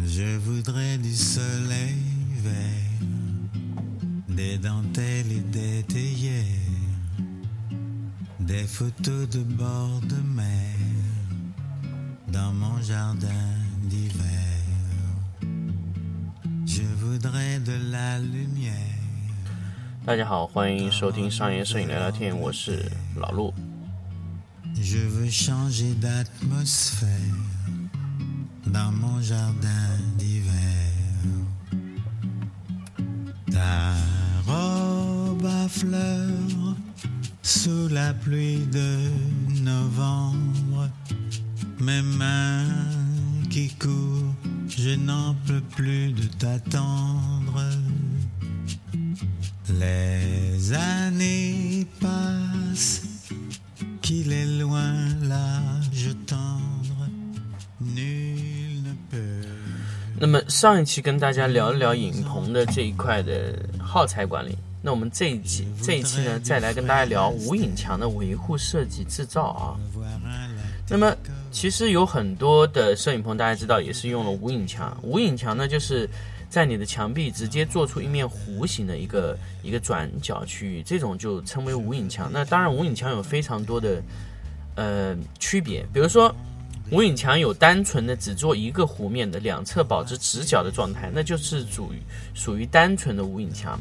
Je voudrais du soleil vert, des dentelles et des théières, des photos de bord de mer dans mon jardin d'hiver. Je voudrais de la lumière. 大家好，欢迎收听商业摄影聊聊天，我是老陆。 Je veux changer d'atmosphère dans mon jardin d'hiver. Ta robe à fleurs sous la pluie de novembre. Mes mains qui courent, je n'en peux plus de t'attendre. Les années passent qu'il est loin l'âge 那么上一期跟大家聊一聊影棚的这一块的耗材管理，那我们这一期这一期呢，再来跟大家聊无影墙的维护设计制造啊。那么其实有很多的摄影棚，大家知道也是用了无影墙。无影墙呢，就是在你的墙壁直接做出一面弧形的一个一个转角区域，这种就称为无影墙。那当然，无影墙有非常多的呃区别，比如说无影墙有单纯的只做一个弧面的，两侧保持直角的状态，那就是属于属于单纯的无影墙。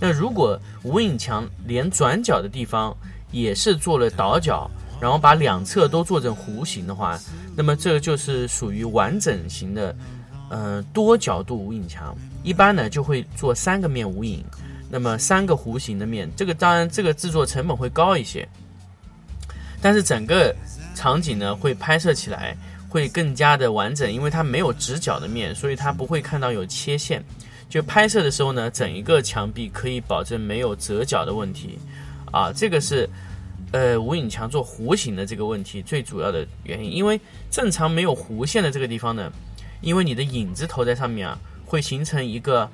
那如果无影墙连转角的地方也是做了倒角，然后把两侧都做成弧形的话，那么这个就是属于完整型的，呃多角度无影墙。一般呢就会做三个面无影，那么三个弧形的面，这个当然这个制作成本会高一些，但是整个场景呢会拍摄起来会更加的完整，因为它没有直角的面，所以它不会看到有切线。就拍摄的时候呢，整一个墙壁可以保证没有折角的问题，啊，这个是呃无影墙做弧形的这个问题最主要的原因。因为正常没有弧线的这个地方呢，因为你的影子投在上面啊，会形成一个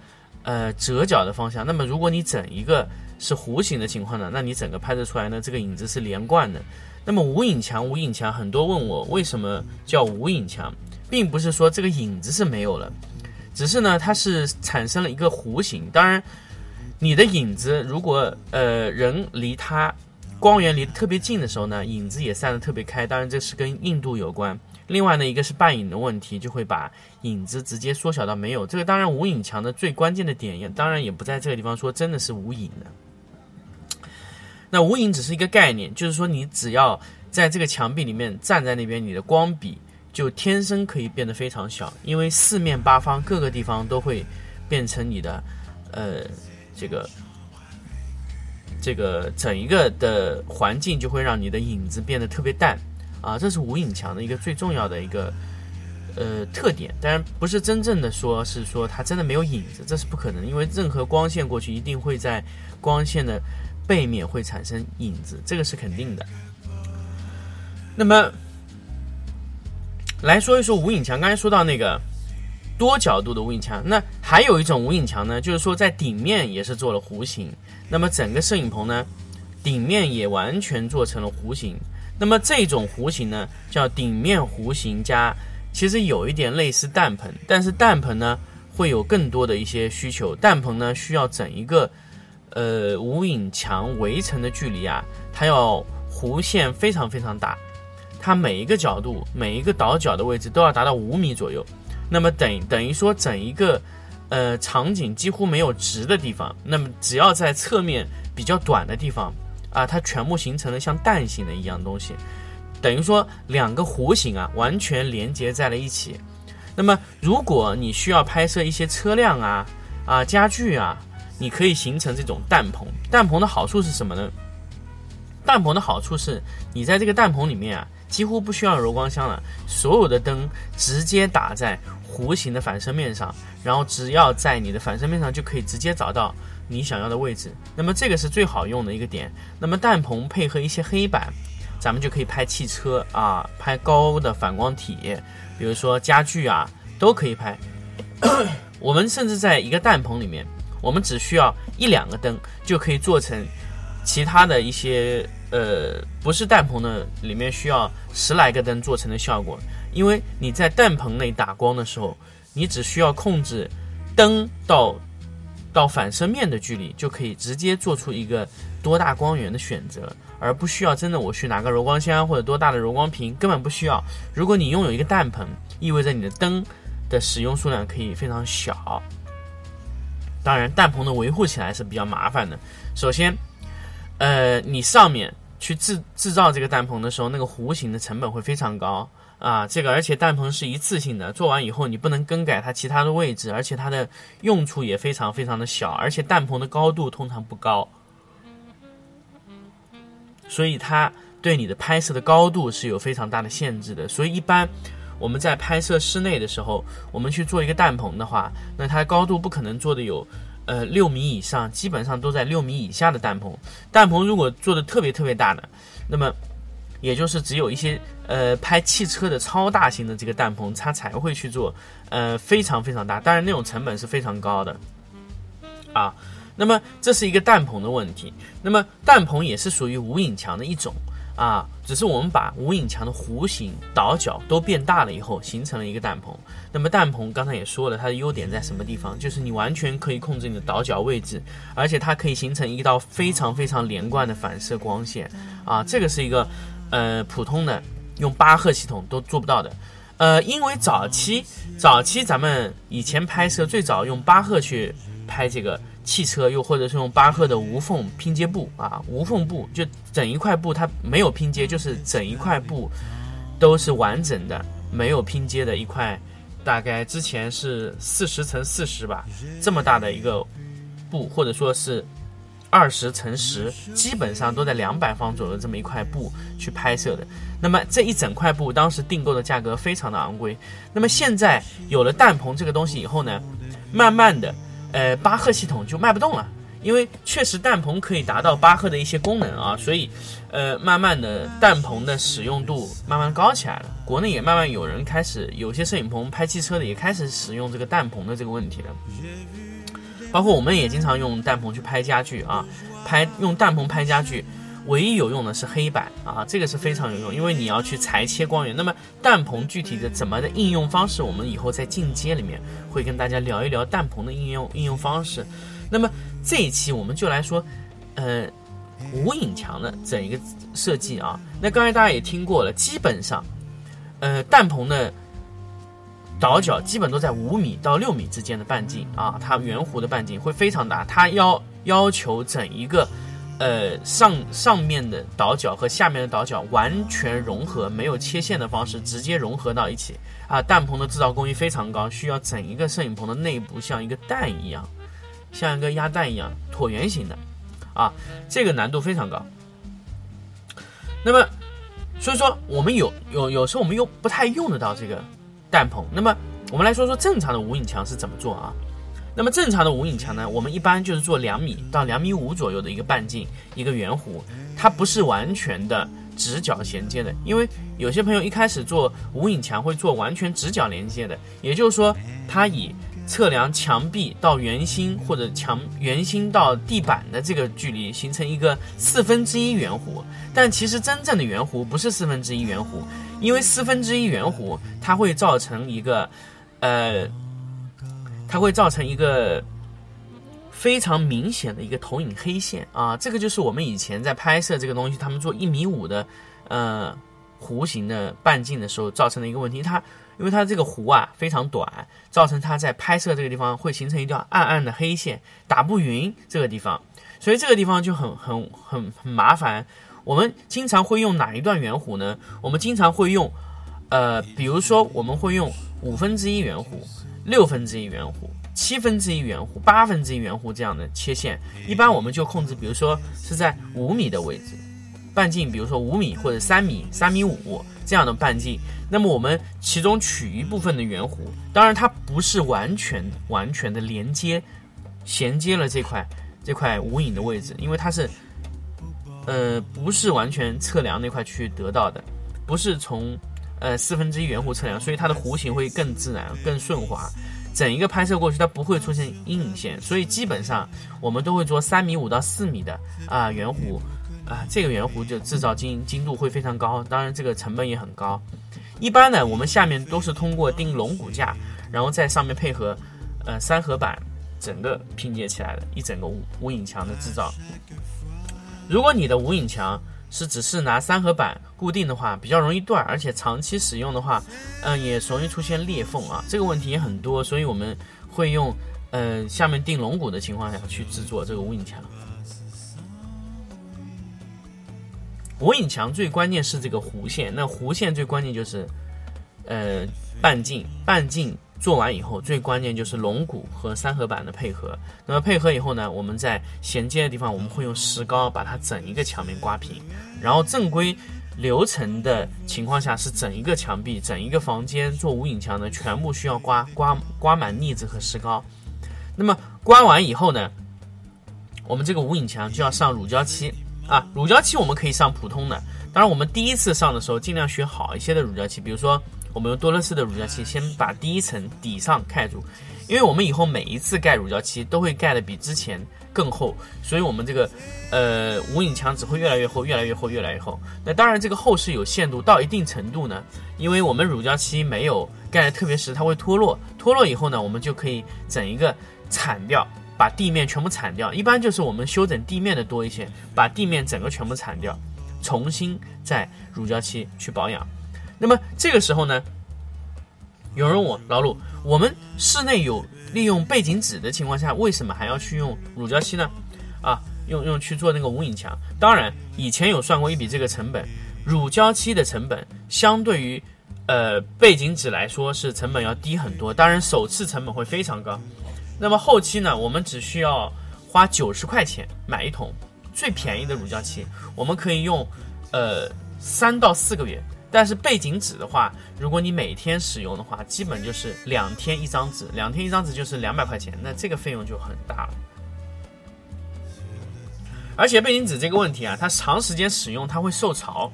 呃折角的方向。那么如果你整一个是弧形的情况呢，那你整个拍摄出来呢，这个影子是连贯的。那么无影墙，无影墙，很多问我为什么叫无影墙，并不是说这个影子是没有了。只是呢，它是产生了一个弧形。当然，你的影子如果呃人离它光源离得特别近的时候呢，影子也散得特别开。当然，这是跟硬度有关。另外呢，一个是半影的问题，就会把影子直接缩小到没有。这个当然无影墙的最关键的点，也当然也不在这个地方说真的是无影的。那无影只是一个概念，就是说你只要在这个墙壁里面站在那边，你的光比。就天生可以变得非常小，因为四面八方各个地方都会变成你的，呃，这个这个整一个的环境就会让你的影子变得特别淡啊，这是无影墙的一个最重要的一个呃特点。当然不是真正的说是说它真的没有影子，这是不可能，因为任何光线过去一定会在光线的背面会产生影子，这个是肯定的。那么。来说一说无影墙，刚才说到那个多角度的无影墙，那还有一种无影墙呢，就是说在顶面也是做了弧形，那么整个摄影棚呢，顶面也完全做成了弧形。那么这种弧形呢，叫顶面弧形加，其实有一点类似弹棚，但是弹棚呢会有更多的一些需求，弹棚呢需要整一个呃无影墙围成的距离啊，它要弧线非常非常大。它每一个角度、每一个倒角的位置都要达到五米左右，那么等等于说整一个呃场景几乎没有直的地方，那么只要在侧面比较短的地方啊，它全部形成了像蛋形的一样东西，等于说两个弧形啊完全连接在了一起。那么如果你需要拍摄一些车辆啊啊家具啊，你可以形成这种弹棚。弹棚的好处是什么呢？弹棚的好处是你在这个弹棚里面啊。几乎不需要柔光箱了，所有的灯直接打在弧形的反射面上，然后只要在你的反射面上就可以直接找到你想要的位置。那么这个是最好用的一个点。那么弹棚配合一些黑板，咱们就可以拍汽车啊，拍高的反光体，比如说家具啊，都可以拍。我们甚至在一个弹棚里面，我们只需要一两个灯就可以做成其他的一些。呃，不是弹棚的，里面需要十来个灯做成的效果，因为你在弹棚内打光的时候，你只需要控制灯到到反射面的距离，就可以直接做出一个多大光源的选择，而不需要真的我去拿个柔光箱或者多大的柔光屏，根本不需要。如果你拥有一个蛋棚，意味着你的灯的使用数量可以非常小。当然，蛋棚的维护起来是比较麻烦的。首先，呃，你上面去制制造这个蛋棚的时候，那个弧形的成本会非常高。啊，这个而且蛋棚是一次性的，做完以后你不能更改它其他的位置，而且它的用处也非常非常的小，而且蛋棚的高度通常不高，所以它对你的拍摄的高度是有非常大的限制的。所以一般我们在拍摄室内的时候，我们去做一个蛋棚的话，那它高度不可能做的有呃六米以上，基本上都在六米以下的蛋棚。蛋棚如果做的特别特别大的，那么。也就是只有一些呃拍汽车的超大型的这个蛋棚，它才会去做，呃非常非常大，当然那种成本是非常高的，啊，那么这是一个蛋棚的问题。那么蛋棚也是属于无影墙的一种啊，只是我们把无影墙的弧形、倒角都变大了以后，形成了一个蛋棚。那么蛋棚刚才也说了，它的优点在什么地方？就是你完全可以控制你的倒角位置，而且它可以形成一道非常非常连贯的反射光线啊，这个是一个。呃，普通的用巴赫系统都做不到的，呃，因为早期早期咱们以前拍摄最早用巴赫去拍这个汽车，又或者是用巴赫的无缝拼接布啊，无缝布就整一块布它没有拼接，就是整一块布都是完整的，没有拼接的一块，大概之前是四十乘四十吧，这么大的一个布，或者说是。二十乘十，基本上都在两百方左右这么一块布去拍摄的。那么这一整块布当时订购的价格非常的昂贵。那么现在有了蛋棚这个东西以后呢，慢慢的，呃，巴赫系统就卖不动了，因为确实氮棚可以达到巴赫的一些功能啊，所以，呃，慢慢的氮棚的使用度慢慢高起来了。国内也慢慢有人开始，有些摄影棚拍汽车的也开始使用这个氮棚的这个问题了。包括我们也经常用氮棚去拍家具啊，拍用氮棚拍家具，唯一有用的是黑板啊，这个是非常有用，因为你要去裁切光源。那么蛋棚具体的怎么的应用方式，我们以后在进阶里面会跟大家聊一聊蛋棚的应用应用方式。那么这一期我们就来说，呃，无影墙的整一个设计啊。那刚才大家也听过了，基本上，呃，蛋棚的。倒角基本都在五米到六米之间的半径啊，它圆弧的半径会非常大，它要要求整一个，呃上上面的倒角和下面的倒角完全融合，没有切线的方式直接融合到一起啊。蛋棚的制造工艺非常高，需要整一个摄影棚的内部像一个蛋一样，像一个鸭蛋一样椭圆形的，啊，这个难度非常高。那么，所以说我们有有有时候我们又不太用得到这个。蛋棚，那么我们来说说正常的无影墙是怎么做啊？那么正常的无影墙呢，我们一般就是做两米到两米五左右的一个半径，一个圆弧，它不是完全的直角衔接的，因为有些朋友一开始做无影墙会做完全直角连接的，也就是说，它以测量墙壁到圆心或者墙圆心到地板的这个距离形成一个四分之一圆弧，但其实真正的圆弧不是四分之一圆弧。因为四分之一圆弧，它会造成一个，呃，它会造成一个非常明显的一个投影黑线啊。这个就是我们以前在拍摄这个东西，他们做一米五的呃弧形的半径的时候造成的一个问题。它因为它这个弧啊非常短，造成它在拍摄这个地方会形成一条暗暗的黑线，打不匀这个地方，所以这个地方就很很很很麻烦。我们经常会用哪一段圆弧呢？我们经常会用，呃，比如说我们会用五分之一圆弧、六分之一圆弧、七分之一圆弧、八分之一圆弧这样的切线。一般我们就控制，比如说是在五米的位置，半径，比如说五米或者三米、三米五这样的半径。那么我们其中取一部分的圆弧，当然它不是完全完全的连接衔接了这块这块无影的位置，因为它是。呃，不是完全测量那块区域得到的，不是从呃四分之一圆弧测量，所以它的弧形会更自然、更顺滑。整一个拍摄过去，它不会出现阴影线，所以基本上我们都会做三米五到四米的啊圆弧啊，这个圆弧就制造精精度会非常高，当然这个成本也很高。一般呢，我们下面都是通过钉龙骨架，然后在上面配合呃三合板，整个拼接起来的一整个无无影墙的制造。如果你的无影墙是只是拿三合板固定的话，比较容易断，而且长期使用的话，嗯，也容易出现裂缝啊，这个问题也很多，所以我们会用呃下面定龙骨的情况下去制作这个无影墙。无影墙最关键是这个弧线，那弧线最关键就是，呃，半径，半径做完以后，最关键就是龙骨和三合板的配合。那么配合以后呢，我们在衔接的地方，我们会用石膏把它整一个墙面刮平。然后正规流程的情况下，是整一个墙壁、整一个房间做无影墙呢，全部需要刮刮刮满腻子和石膏。那么刮完以后呢，我们这个无影墙就要上乳胶漆。啊，乳胶漆我们可以上普通的，当然我们第一次上的时候尽量选好一些的乳胶漆，比如说我们用多乐士的乳胶漆，先把第一层底上盖住，因为我们以后每一次盖乳胶漆都会盖的比之前更厚，所以我们这个呃无影墙只会越来越厚，越来越厚，越来越厚。那当然这个厚是有限度，到一定程度呢，因为我们乳胶漆没有盖的特别实，它会脱落，脱落以后呢，我们就可以整一个铲掉。把地面全部铲掉，一般就是我们修整地面的多一些，把地面整个全部铲掉，重新再乳胶漆去保养。那么这个时候呢，有人问我老鲁，我们室内有利用背景纸的情况下，为什么还要去用乳胶漆呢？啊，用用去做那个无影墙。当然，以前有算过一笔这个成本，乳胶漆的成本相对于呃背景纸来说是成本要低很多，当然首次成本会非常高。那么后期呢，我们只需要花九十块钱买一桶最便宜的乳胶漆，我们可以用呃三到四个月。但是背景纸的话，如果你每天使用的话，基本就是两天一张纸，两天一张纸就是两百块钱，那这个费用就很大了。而且背景纸这个问题啊，它长时间使用它会受潮。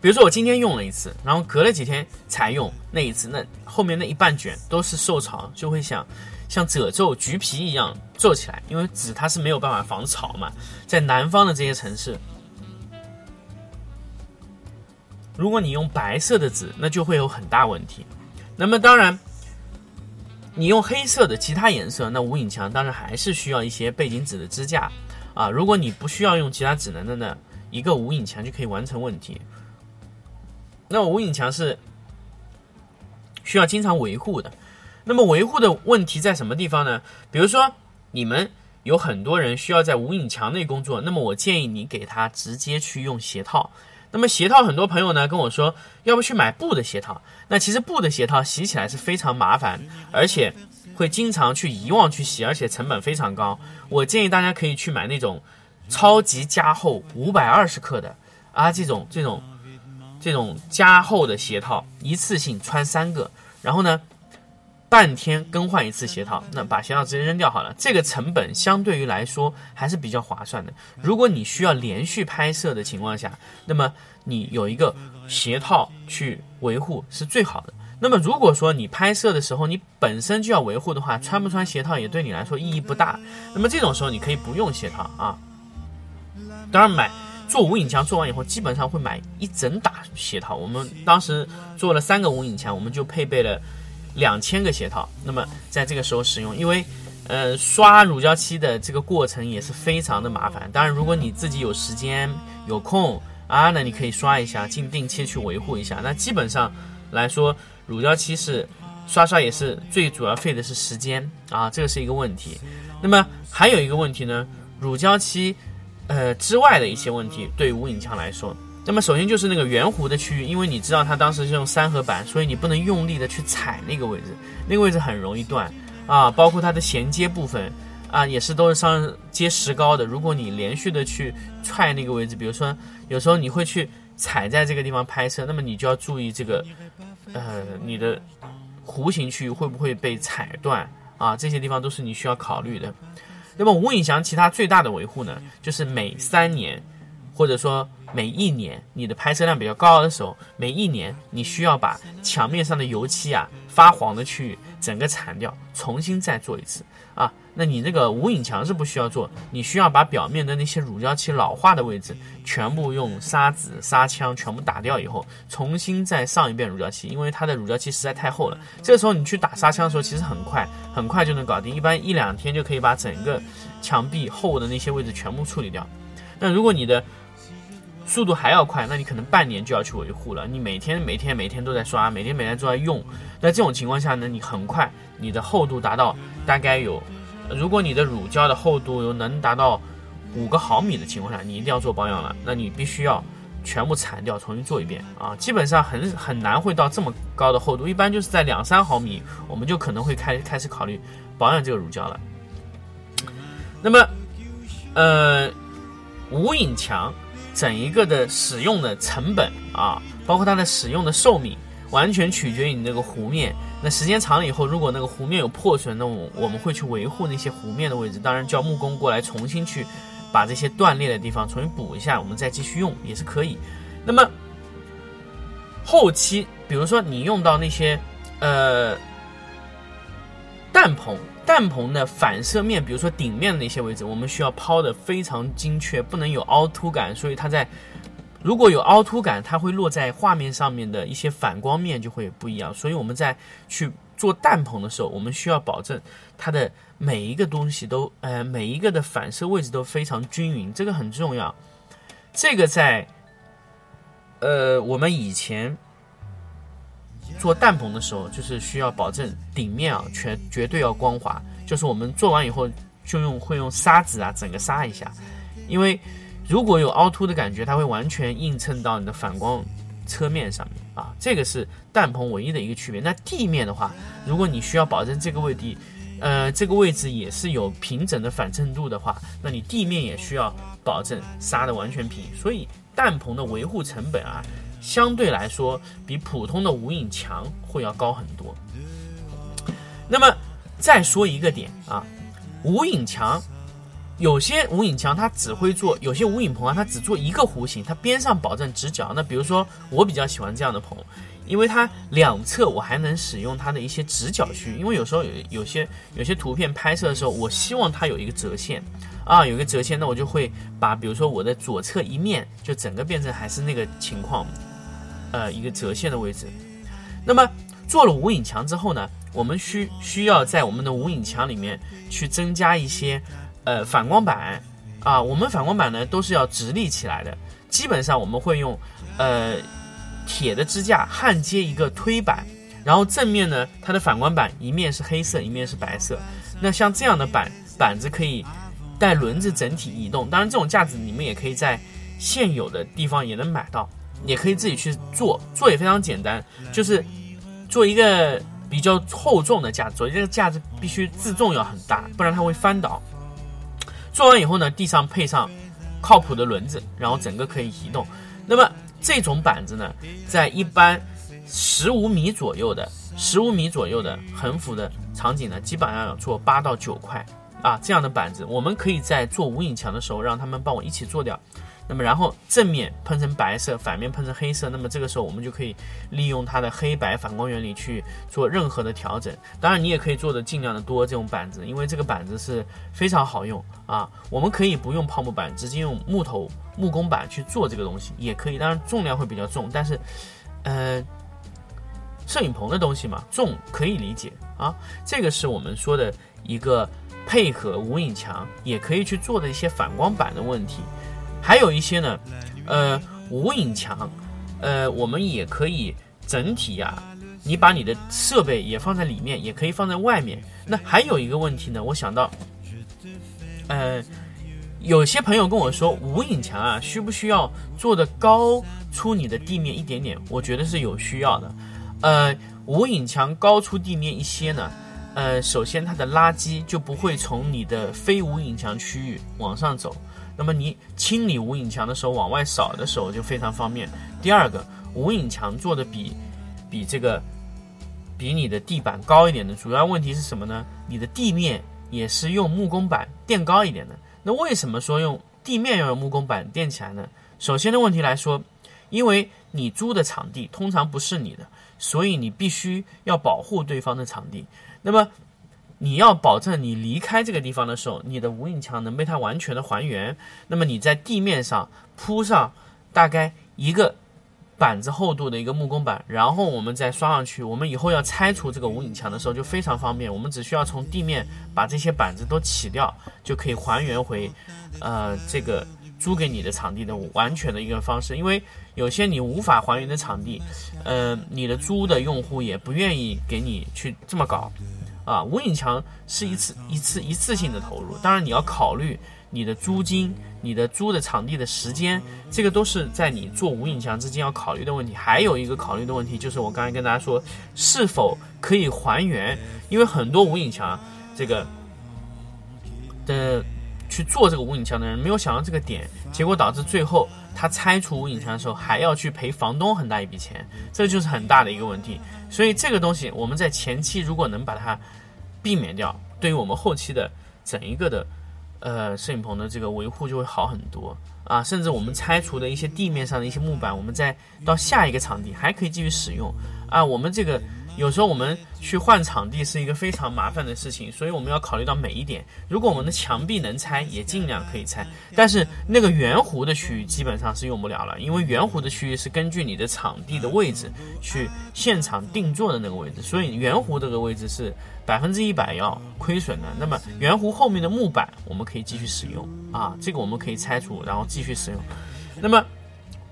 比如说我今天用了一次，然后隔了几天才用那一次，那后面那一半卷都是受潮，就会想。像褶皱、橘皮一样皱起来，因为纸它是没有办法防潮嘛。在南方的这些城市，如果你用白色的纸，那就会有很大问题。那么当然，你用黑色的其他颜色，那无影墙当然还是需要一些背景纸的支架啊。如果你不需要用其他纸能的呢，一个无影墙就可以完成问题。那无影墙是需要经常维护的。那么维护的问题在什么地方呢？比如说，你们有很多人需要在无影墙内工作，那么我建议你给他直接去用鞋套。那么鞋套，很多朋友呢跟我说，要不去买布的鞋套。那其实布的鞋套洗起来是非常麻烦，而且会经常去遗忘去洗，而且成本非常高。我建议大家可以去买那种超级加厚五百二十克的啊，这种这种这种加厚的鞋套，一次性穿三个，然后呢。半天更换一次鞋套，那把鞋套直接扔掉好了。这个成本相对于来说还是比较划算的。如果你需要连续拍摄的情况下，那么你有一个鞋套去维护是最好的。那么如果说你拍摄的时候你本身就要维护的话，穿不穿鞋套也对你来说意义不大。那么这种时候你可以不用鞋套啊。当然买做无影墙做完以后，基本上会买一整打鞋套。我们当时做了三个无影墙，我们就配备了。两千个鞋套，那么在这个时候使用，因为，呃，刷乳胶漆的这个过程也是非常的麻烦。当然，如果你自己有时间有空啊，那你可以刷一下，进定期去维护一下。那基本上来说，乳胶漆是刷刷也是最主要费的是时间啊，这个是一个问题。那么还有一个问题呢，乳胶漆，呃之外的一些问题，对无影墙来说。那么首先就是那个圆弧的区域，因为你知道它当时是用三合板，所以你不能用力的去踩那个位置，那个位置很容易断啊。包括它的衔接部分啊，也是都是上接石膏的。如果你连续的去踹那个位置，比如说有时候你会去踩在这个地方拍摄，那么你就要注意这个呃你的弧形区域会不会被踩断啊？这些地方都是你需要考虑的。那么无影墙其他最大的维护呢，就是每三年。或者说每一年你的拍摄量比较高的时候，每一年你需要把墙面上的油漆啊发黄的区域整个铲掉，重新再做一次啊。那你这个无影墙是不需要做，你需要把表面的那些乳胶漆老化的位置全部用砂纸、砂枪全部打掉以后，重新再上一遍乳胶漆，因为它的乳胶漆实在太厚了。这个时候你去打砂枪的时候，其实很快，很快就能搞定，一般一两天就可以把整个墙壁厚的那些位置全部处理掉。那如果你的速度还要快，那你可能半年就要去维护了。你每天每天每天都在刷，每天每天都在用，那这种情况下呢，你很快你的厚度达到大概有。如果你的乳胶的厚度有能达到五个毫米的情况下，你一定要做保养了。那你必须要全部铲掉，重新做一遍啊！基本上很很难会到这么高的厚度，一般就是在两三毫米，我们就可能会开开始考虑保养这个乳胶了。那么，呃，无影墙整一个的使用的成本啊，包括它的使用的寿命。完全取决于你那个弧面。那时间长了以后，如果那个弧面有破损，那我我们会去维护那些弧面的位置。当然叫木工过来重新去把这些断裂的地方重新补一下，我们再继续用也是可以。那么后期，比如说你用到那些呃弹棚，弹棚的反射面，比如说顶面的那些位置，我们需要抛的非常精确，不能有凹凸感，所以它在。如果有凹凸感，它会落在画面上面的一些反光面就会不一样。所以我们在去做弹棚的时候，我们需要保证它的每一个东西都，呃，每一个的反射位置都非常均匀，这个很重要。这个在，呃，我们以前做蛋棚的时候，就是需要保证顶面啊全绝对要光滑，就是我们做完以后就用会用砂纸啊整个砂一下，因为。如果有凹凸的感觉，它会完全映衬到你的反光车面上面啊，这个是蛋棚唯一的一个区别。那地面的话，如果你需要保证这个位置，呃，这个位置也是有平整的反衬度的话，那你地面也需要保证沙的完全平。所以蛋棚的维护成本啊，相对来说比普通的无影墙会要高很多。那么再说一个点啊，无影墙。有些无影墙它只会做，有些无影棚啊，它只做一个弧形，它边上保证直角。那比如说我比较喜欢这样的棚，因为它两侧我还能使用它的一些直角区。因为有时候有有些有些图片拍摄的时候，我希望它有一个折线啊，有个折线，那我就会把比如说我的左侧一面就整个变成还是那个情况，呃，一个折线的位置。那么做了无影墙之后呢，我们需需要在我们的无影墙里面去增加一些。呃，反光板啊，我们反光板呢都是要直立起来的。基本上我们会用呃铁的支架焊接一个推板，然后正面呢它的反光板一面是黑色，一面是白色。那像这样的板板子可以带轮子整体移动。当然这种架子你们也可以在现有的地方也能买到，也可以自己去做，做也非常简单，就是做一个比较厚重的架子，这个架子必须自重要很大，不然它会翻倒。做完以后呢，地上配上靠谱的轮子，然后整个可以移动。那么这种板子呢，在一般十五米左右的十五米左右的横幅的场景呢，基本上要做八到九块啊这样的板子。我们可以在做无影墙的时候，让他们帮我一起做掉。那么，然后正面喷成白色，反面喷成黑色。那么这个时候，我们就可以利用它的黑白反光原理去做任何的调整。当然，你也可以做的尽量的多这种板子，因为这个板子是非常好用啊。我们可以不用泡沫板，直接用木头木工板去做这个东西也可以。当然重量会比较重，但是，呃，摄影棚的东西嘛，重可以理解啊。这个是我们说的一个配合无影墙也可以去做的一些反光板的问题。还有一些呢，呃，无影墙，呃，我们也可以整体呀，你把你的设备也放在里面，也可以放在外面。那还有一个问题呢，我想到，呃，有些朋友跟我说，无影墙啊，需不需要做的高出你的地面一点点？我觉得是有需要的。呃，无影墙高出地面一些呢，呃，首先它的垃圾就不会从你的非无影墙区域往上走。那么你清理无影墙的时候，往外扫的时候就非常方便。第二个，无影墙做的比比这个比你的地板高一点的主要问题是什么呢？你的地面也是用木工板垫高一点的。那为什么说用地面要用木工板垫起来呢？首先的问题来说，因为你租的场地通常不是你的，所以你必须要保护对方的场地。那么你要保证你离开这个地方的时候，你的无影墙能被它完全的还原。那么你在地面上铺上大概一个板子厚度的一个木工板，然后我们再刷上去。我们以后要拆除这个无影墙的时候就非常方便，我们只需要从地面把这些板子都起掉，就可以还原回呃这个租给你的场地的完全的一个方式。因为有些你无法还原的场地，呃，你的租的用户也不愿意给你去这么搞。啊，无影墙是一次一次一次性的投入，当然你要考虑你的租金、你的租的场地的时间，这个都是在你做无影墙之间要考虑的问题。还有一个考虑的问题就是我刚才跟大家说，是否可以还原？因为很多无影墙这个的去做这个无影墙的人没有想到这个点，结果导致最后他拆除无影墙的时候还要去赔房东很大一笔钱，这就是很大的一个问题。所以这个东西我们在前期如果能把它避免掉，对于我们后期的整一个的呃摄影棚的这个维护就会好很多啊，甚至我们拆除的一些地面上的一些木板，我们再到下一个场地还可以继续使用啊，我们这个。有时候我们去换场地是一个非常麻烦的事情，所以我们要考虑到每一点。如果我们的墙壁能拆，也尽量可以拆。但是那个圆弧的区域基本上是用不了了，因为圆弧的区域是根据你的场地的位置去现场定做的那个位置，所以圆弧这个位置是百分之一百要亏损的。那么圆弧后面的木板我们可以继续使用啊，这个我们可以拆除，然后继续使用。那么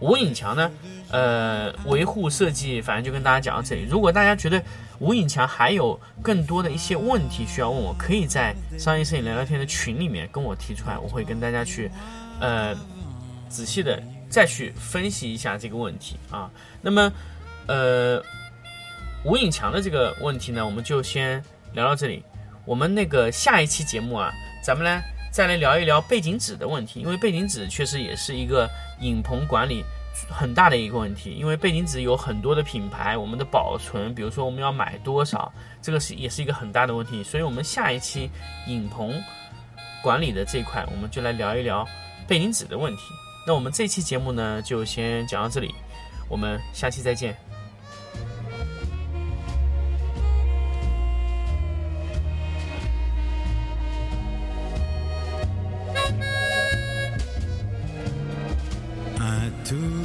无影墙呢？呃，维护设计，反正就跟大家讲到这里。如果大家觉得无影墙还有更多的一些问题需要问我，可以在商业摄影聊聊天的群里面跟我提出来，我会跟大家去呃仔细的再去分析一下这个问题啊。那么呃无影墙的这个问题呢，我们就先聊到这里。我们那个下一期节目啊，咱们呢再来聊一聊背景纸的问题，因为背景纸确实也是一个影棚管理。很大的一个问题，因为背景纸有很多的品牌，我们的保存，比如说我们要买多少，这个是也是一个很大的问题。所以，我们下一期影棚管理的这一块，我们就来聊一聊背景纸的问题。那我们这期节目呢，就先讲到这里，我们下期再见。to